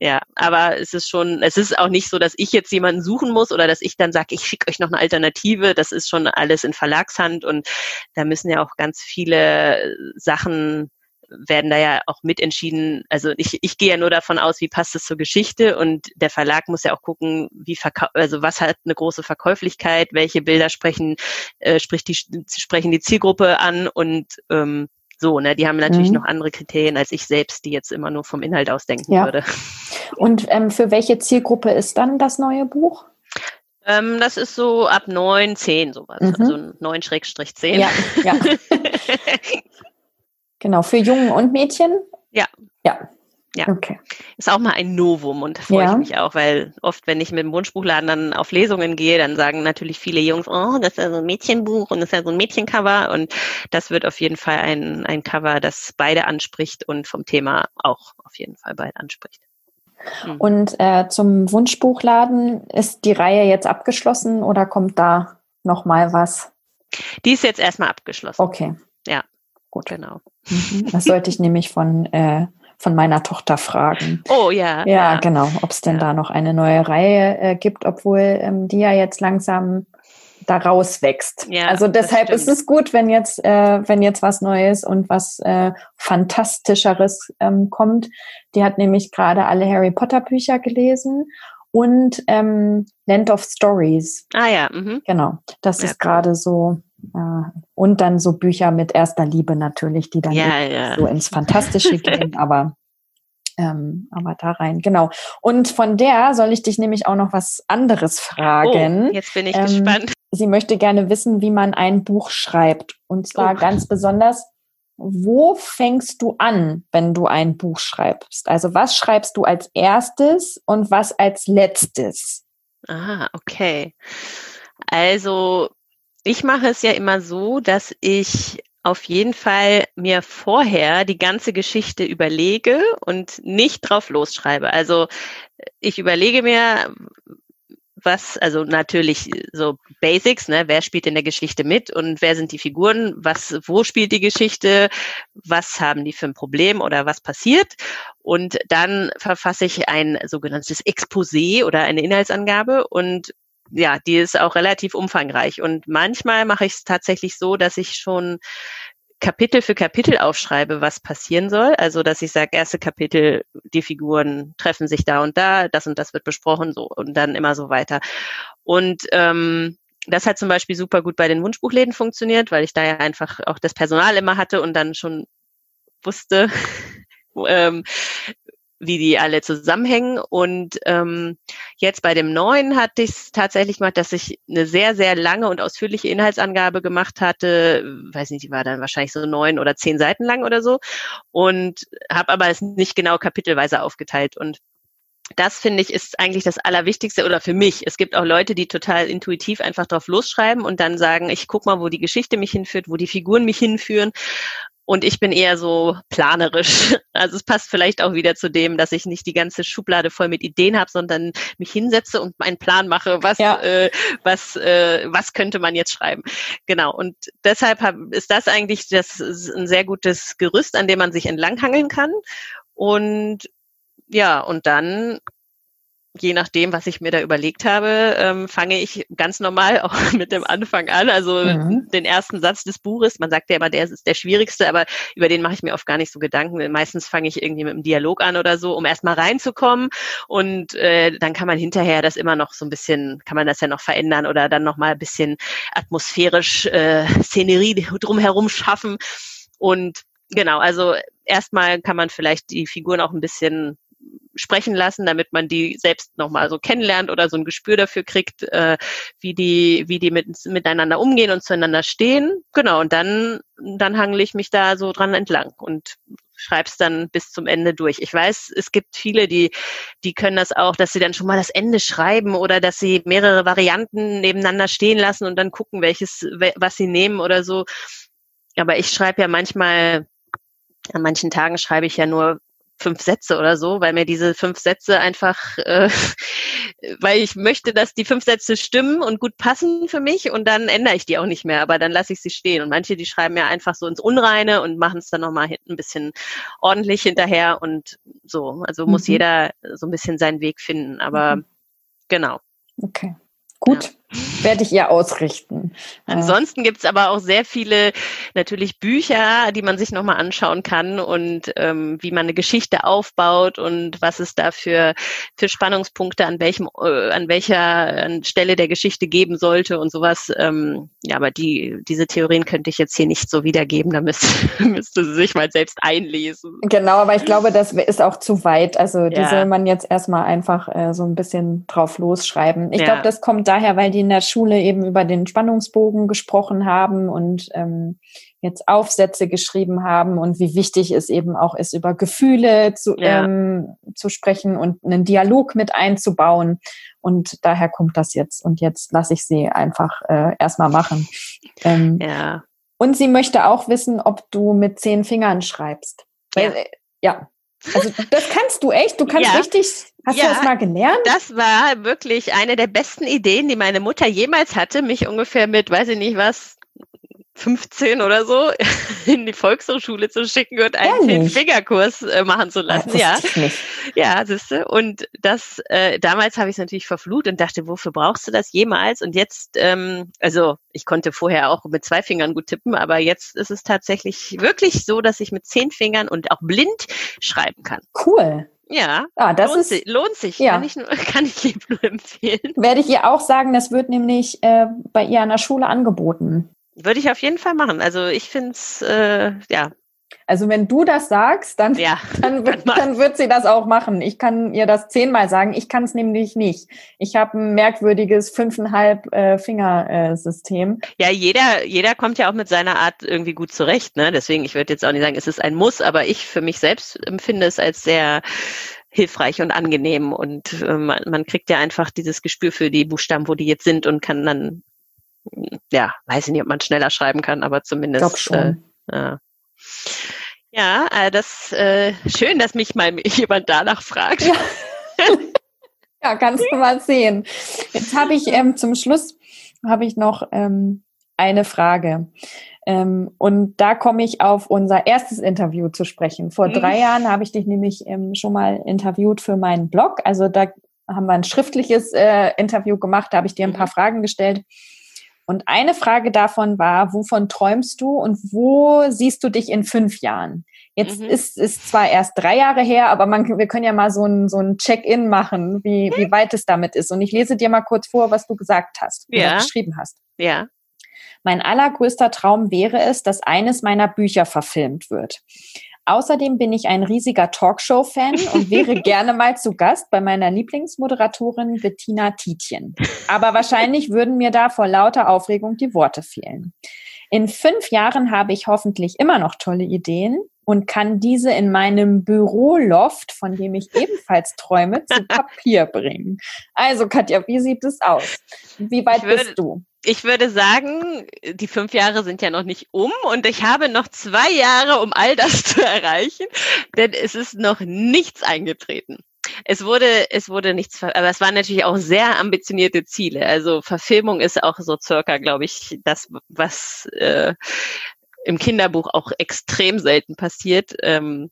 ja, aber es ist schon, es ist auch nicht so, dass ich jetzt jemanden suchen muss oder dass ich dann sage, ich schicke euch noch eine Alternative. Das ist schon alles in Verlagshand und da müssen ja auch ganz viele Sachen werden da ja auch mitentschieden. Also ich, ich gehe ja nur davon aus, wie passt es zur Geschichte und der Verlag muss ja auch gucken, wie verkau also was hat eine große Verkäuflichkeit, welche Bilder sprechen, äh, spricht die, sprechen die Zielgruppe an und ähm, so, ne, die haben natürlich mhm. noch andere Kriterien als ich selbst, die jetzt immer nur vom Inhalt ausdenken ja. würde. Und ähm, für welche Zielgruppe ist dann das neue Buch? Ähm, das ist so ab neun, zehn sowas. Mhm. Also neun Schrägstrich zehn. Ja, ja. Genau, für Jungen und Mädchen? Ja. Ja. Ja. Okay. Ist auch mal ein Novum und da freue ja. ich mich auch, weil oft, wenn ich mit dem Wunschbuchladen dann auf Lesungen gehe, dann sagen natürlich viele Jungs, oh, das ist ja so ein Mädchenbuch und das ist ja so ein Mädchencover und das wird auf jeden Fall ein, ein Cover, das beide anspricht und vom Thema auch auf jeden Fall beide anspricht. Mhm. Und äh, zum Wunschbuchladen ist die Reihe jetzt abgeschlossen oder kommt da noch mal was? Die ist jetzt erstmal abgeschlossen. Okay. Ja. Gut. Genau. Mhm. Das sollte ich nämlich von, äh, von meiner Tochter fragen. Oh ja. Ja, ja. genau. Ob es denn ja. da noch eine neue Reihe äh, gibt, obwohl ähm, die ja jetzt langsam da rauswächst. Ja, also deshalb ist es gut, wenn jetzt, äh, wenn jetzt was Neues und was äh, Fantastischeres ähm, kommt. Die hat nämlich gerade alle Harry Potter Bücher gelesen und ähm, Land of Stories. Ah ja. Mhm. Genau. Das ja, ist gerade so und dann so Bücher mit erster Liebe natürlich, die dann ja, ja. so ins Fantastische gehen, aber ähm, aber da rein, genau. Und von der soll ich dich nämlich auch noch was anderes fragen. Oh, jetzt bin ich ähm, gespannt. Sie möchte gerne wissen, wie man ein Buch schreibt. Und zwar oh. ganz besonders, wo fängst du an, wenn du ein Buch schreibst? Also was schreibst du als erstes und was als letztes? Ah, okay. Also ich mache es ja immer so, dass ich auf jeden Fall mir vorher die ganze Geschichte überlege und nicht drauf losschreibe. Also ich überlege mir, was, also natürlich so Basics, ne, wer spielt in der Geschichte mit und wer sind die Figuren, was, wo spielt die Geschichte, was haben die für ein Problem oder was passiert. Und dann verfasse ich ein sogenanntes Exposé oder eine Inhaltsangabe und ja, die ist auch relativ umfangreich. Und manchmal mache ich es tatsächlich so, dass ich schon Kapitel für Kapitel aufschreibe, was passieren soll. Also, dass ich sage, erste Kapitel, die Figuren treffen sich da und da, das und das wird besprochen, so und dann immer so weiter. Und ähm, das hat zum Beispiel super gut bei den Wunschbuchläden funktioniert, weil ich da ja einfach auch das Personal immer hatte und dann schon wusste, ähm, wie die alle zusammenhängen. Und ähm, jetzt bei dem neuen hatte ich es tatsächlich gemacht, dass ich eine sehr, sehr lange und ausführliche Inhaltsangabe gemacht hatte. Weiß nicht, die war dann wahrscheinlich so neun oder zehn Seiten lang oder so. Und habe aber es nicht genau kapitelweise aufgeteilt. Und das finde ich ist eigentlich das Allerwichtigste oder für mich. Es gibt auch Leute, die total intuitiv einfach drauf losschreiben und dann sagen, ich guck mal, wo die Geschichte mich hinführt, wo die Figuren mich hinführen. Und ich bin eher so planerisch. Also es passt vielleicht auch wieder zu dem, dass ich nicht die ganze Schublade voll mit Ideen habe, sondern mich hinsetze und meinen Plan mache, was, ja. äh, was, äh, was könnte man jetzt schreiben. Genau. Und deshalb hab, ist das eigentlich das ein sehr gutes Gerüst, an dem man sich entlanghangeln kann. Und ja, und dann je nachdem, was ich mir da überlegt habe, ähm, fange ich ganz normal auch mit dem Anfang an. Also mhm. den ersten Satz des Buches, man sagt ja immer, der ist der schwierigste, aber über den mache ich mir oft gar nicht so Gedanken. Meistens fange ich irgendwie mit einem Dialog an oder so, um erstmal reinzukommen. Und äh, dann kann man hinterher das immer noch so ein bisschen, kann man das ja noch verändern oder dann nochmal ein bisschen atmosphärisch äh, Szenerie drumherum schaffen. Und genau, also erstmal kann man vielleicht die Figuren auch ein bisschen sprechen lassen, damit man die selbst nochmal so kennenlernt oder so ein Gespür dafür kriegt, äh, wie die, wie die mit, miteinander umgehen und zueinander stehen. Genau, und dann, dann hangle ich mich da so dran entlang. Und schreib's dann bis zum Ende durch. Ich weiß, es gibt viele, die, die können das auch, dass sie dann schon mal das Ende schreiben oder dass sie mehrere Varianten nebeneinander stehen lassen und dann gucken, welches, was sie nehmen oder so. Aber ich schreibe ja manchmal, an manchen Tagen schreibe ich ja nur fünf Sätze oder so, weil mir diese fünf Sätze einfach, äh, weil ich möchte, dass die fünf Sätze stimmen und gut passen für mich und dann ändere ich die auch nicht mehr, aber dann lasse ich sie stehen. Und manche, die schreiben ja einfach so ins Unreine und machen es dann nochmal hinten ein bisschen ordentlich hinterher und so. Also muss mhm. jeder so ein bisschen seinen Weg finden, aber mhm. genau. Okay. Gut. Ja werde ich ihr ausrichten. Ansonsten gibt's aber auch sehr viele natürlich Bücher, die man sich nochmal anschauen kann und ähm, wie man eine Geschichte aufbaut und was es da für, für Spannungspunkte an welchem, äh, an welcher Stelle der Geschichte geben sollte und sowas. Ähm, ja, aber die, diese Theorien könnte ich jetzt hier nicht so wiedergeben, da müsste, müsste sie sich mal selbst einlesen. Genau, aber ich glaube, das ist auch zu weit. Also die ja. soll man jetzt erstmal einfach äh, so ein bisschen drauf losschreiben. Ich ja. glaube, das kommt daher, weil die in der Schule eben über den Spannungsbogen gesprochen haben und ähm, jetzt Aufsätze geschrieben haben und wie wichtig es eben auch ist, über Gefühle zu, ja. ähm, zu sprechen und einen Dialog mit einzubauen. Und daher kommt das jetzt. Und jetzt lasse ich sie einfach äh, erstmal machen. Ähm, ja. Und sie möchte auch wissen, ob du mit zehn Fingern schreibst. Ja. Äh, ja. Also das kannst du echt. Du kannst ja. richtig Hast ja, du das mal gelernt? Das war wirklich eine der besten Ideen, die meine Mutter jemals hatte, mich ungefähr mit, weiß ich nicht was, 15 oder so in die Volkshochschule zu schicken und einen Fingerkurs äh, machen zu lassen. Ja, ja, siehst du. Und das äh, damals habe ich es natürlich verflucht und dachte, wofür brauchst du das jemals? Und jetzt, ähm, also ich konnte vorher auch mit zwei Fingern gut tippen, aber jetzt ist es tatsächlich wirklich so, dass ich mit zehn Fingern und auch blind schreiben kann. Cool. Ja, ah, das lohnt, ist, sich, lohnt sich. Ja. Kann, ich, kann ich jedem nur empfehlen. Werde ich ihr auch sagen, das wird nämlich äh, bei ihr an der Schule angeboten. Würde ich auf jeden Fall machen. Also ich finde es, äh, ja, also wenn du das sagst, dann, ja, dann, wird, dann wird sie das auch machen. Ich kann ihr das zehnmal sagen. Ich kann es nämlich nicht. Ich habe ein merkwürdiges fünfeinhalb äh, Finger-System. Äh, ja, jeder, jeder kommt ja auch mit seiner Art irgendwie gut zurecht. Ne? Deswegen, ich würde jetzt auch nicht sagen, es ist ein Muss, aber ich für mich selbst empfinde es als sehr hilfreich und angenehm und äh, man, man kriegt ja einfach dieses Gespür für die Buchstaben, wo die jetzt sind und kann dann, ja, weiß ich nicht, ob man schneller schreiben kann, aber zumindest. Äh, ja. Ja, äh, das äh, schön, dass mich mal jemand danach fragt. Ja, ja kannst du mal sehen. Jetzt habe ich ähm, zum Schluss habe ich noch ähm, eine Frage. Ähm, und da komme ich auf unser erstes Interview zu sprechen. Vor mhm. drei Jahren habe ich dich nämlich ähm, schon mal interviewt für meinen Blog. Also da haben wir ein schriftliches äh, Interview gemacht, da habe ich dir ein paar mhm. Fragen gestellt. Und eine Frage davon war, wovon träumst du und wo siehst du dich in fünf Jahren? Jetzt mhm. ist ist zwar erst drei Jahre her, aber man, wir können ja mal so ein, so ein Check-in machen, wie, wie weit es damit ist. Und ich lese dir mal kurz vor, was du gesagt hast, ja. du geschrieben hast. Ja. Mein allergrößter Traum wäre es, dass eines meiner Bücher verfilmt wird. Außerdem bin ich ein riesiger Talkshow-Fan und wäre gerne mal zu Gast bei meiner Lieblingsmoderatorin Bettina Tietjen. Aber wahrscheinlich würden mir da vor lauter Aufregung die Worte fehlen. In fünf Jahren habe ich hoffentlich immer noch tolle Ideen und kann diese in meinem Büroloft, von dem ich ebenfalls träume, zu Papier bringen. Also Katja, wie sieht es aus? Wie weit würde, bist du? Ich würde sagen, die fünf Jahre sind ja noch nicht um und ich habe noch zwei Jahre, um all das zu erreichen, denn es ist noch nichts eingetreten. Es wurde, es wurde nichts, aber es waren natürlich auch sehr ambitionierte Ziele. Also Verfilmung ist auch so circa, glaube ich, das, was äh, im Kinderbuch auch extrem selten passiert. Ähm,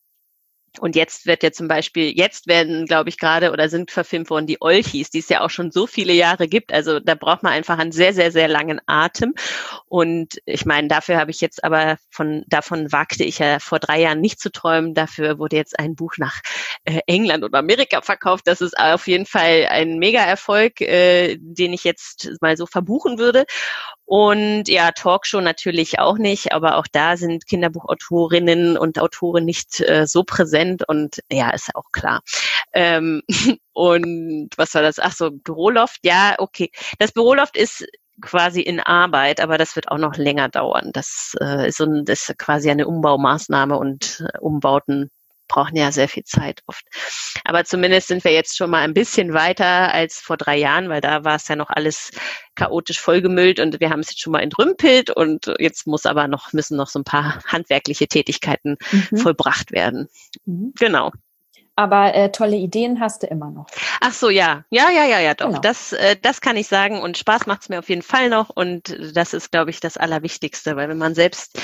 und jetzt wird ja zum Beispiel, jetzt werden, glaube ich, gerade oder sind verfilmt worden die Olchis, die es ja auch schon so viele Jahre gibt. Also da braucht man einfach einen sehr, sehr, sehr langen Atem. Und ich meine, dafür habe ich jetzt aber von, davon wagte ich ja vor drei Jahren nicht zu träumen. Dafür wurde jetzt ein Buch nach äh, England oder Amerika verkauft. Das ist auf jeden Fall ein Mega-Erfolg, äh, den ich jetzt mal so verbuchen würde. Und ja, Talkshow natürlich auch nicht, aber auch da sind Kinderbuchautorinnen und Autoren nicht äh, so präsent und ja, ist auch klar. Ähm, und was war das? Ach so, Büroloft, ja, okay. Das Büroloft ist quasi in Arbeit, aber das wird auch noch länger dauern. Das äh, ist, so ein, das ist quasi eine Umbaumaßnahme und äh, Umbauten brauchen ja sehr viel Zeit oft. Aber zumindest sind wir jetzt schon mal ein bisschen weiter als vor drei Jahren, weil da war es ja noch alles chaotisch vollgemüllt und wir haben es jetzt schon mal entrümpelt und jetzt muss aber noch, müssen noch so ein paar handwerkliche Tätigkeiten mhm. vollbracht werden. Mhm. Genau. Aber äh, tolle Ideen hast du immer noch. Ach so, ja. Ja, ja, ja, ja, doch. Genau. Das, äh, das kann ich sagen. Und Spaß macht es mir auf jeden Fall noch. Und das ist, glaube ich, das Allerwichtigste, weil wenn man selbst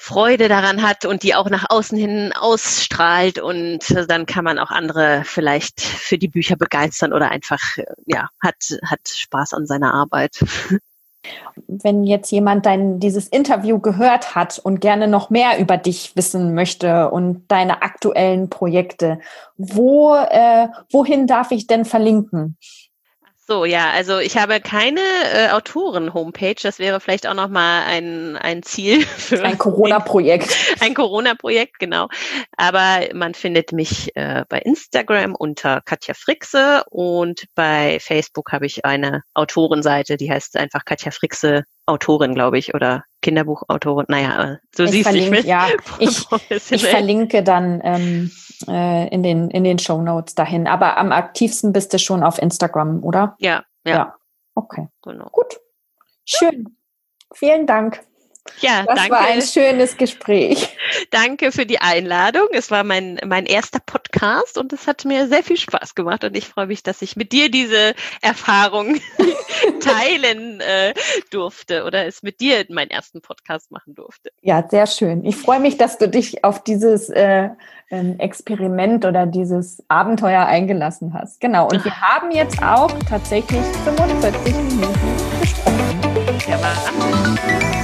Freude daran hat und die auch nach außen hin ausstrahlt und dann kann man auch andere vielleicht für die Bücher begeistern oder einfach, ja, hat, hat Spaß an seiner Arbeit. Wenn jetzt jemand dein, dieses Interview gehört hat und gerne noch mehr über dich wissen möchte und deine aktuellen Projekte, wo, äh, wohin darf ich denn verlinken? So, ja, also ich habe keine äh, Autoren-Homepage. Das wäre vielleicht auch nochmal ein, ein Ziel für ein Corona-Projekt. Ein Corona-Projekt, genau. Aber man findet mich äh, bei Instagram unter Katja Frixe und bei Facebook habe ich eine Autorenseite, die heißt einfach Katja Frixe Autorin, glaube ich, oder Kinderbuchautorin. Naja, du ich siehst, verlinke, ich, ja, ich, ich verlinke dann ähm, äh, in den in den Show Notes dahin. Aber am aktivsten bist du schon auf Instagram, oder? Ja, ja. ja. Okay, genau. Gut, schön. Vielen Dank. Ja, das danke. war ein schönes Gespräch. Danke für die Einladung. Es war mein, mein erster Podcast und es hat mir sehr viel Spaß gemacht und ich freue mich, dass ich mit dir diese Erfahrung teilen äh, durfte oder es mit dir meinen ersten Podcast machen durfte. Ja, sehr schön. Ich freue mich, dass du dich auf dieses äh, ähm, Experiment oder dieses Abenteuer eingelassen hast. Genau. Und wir haben jetzt auch tatsächlich 45 Minuten gesprochen. Ja, war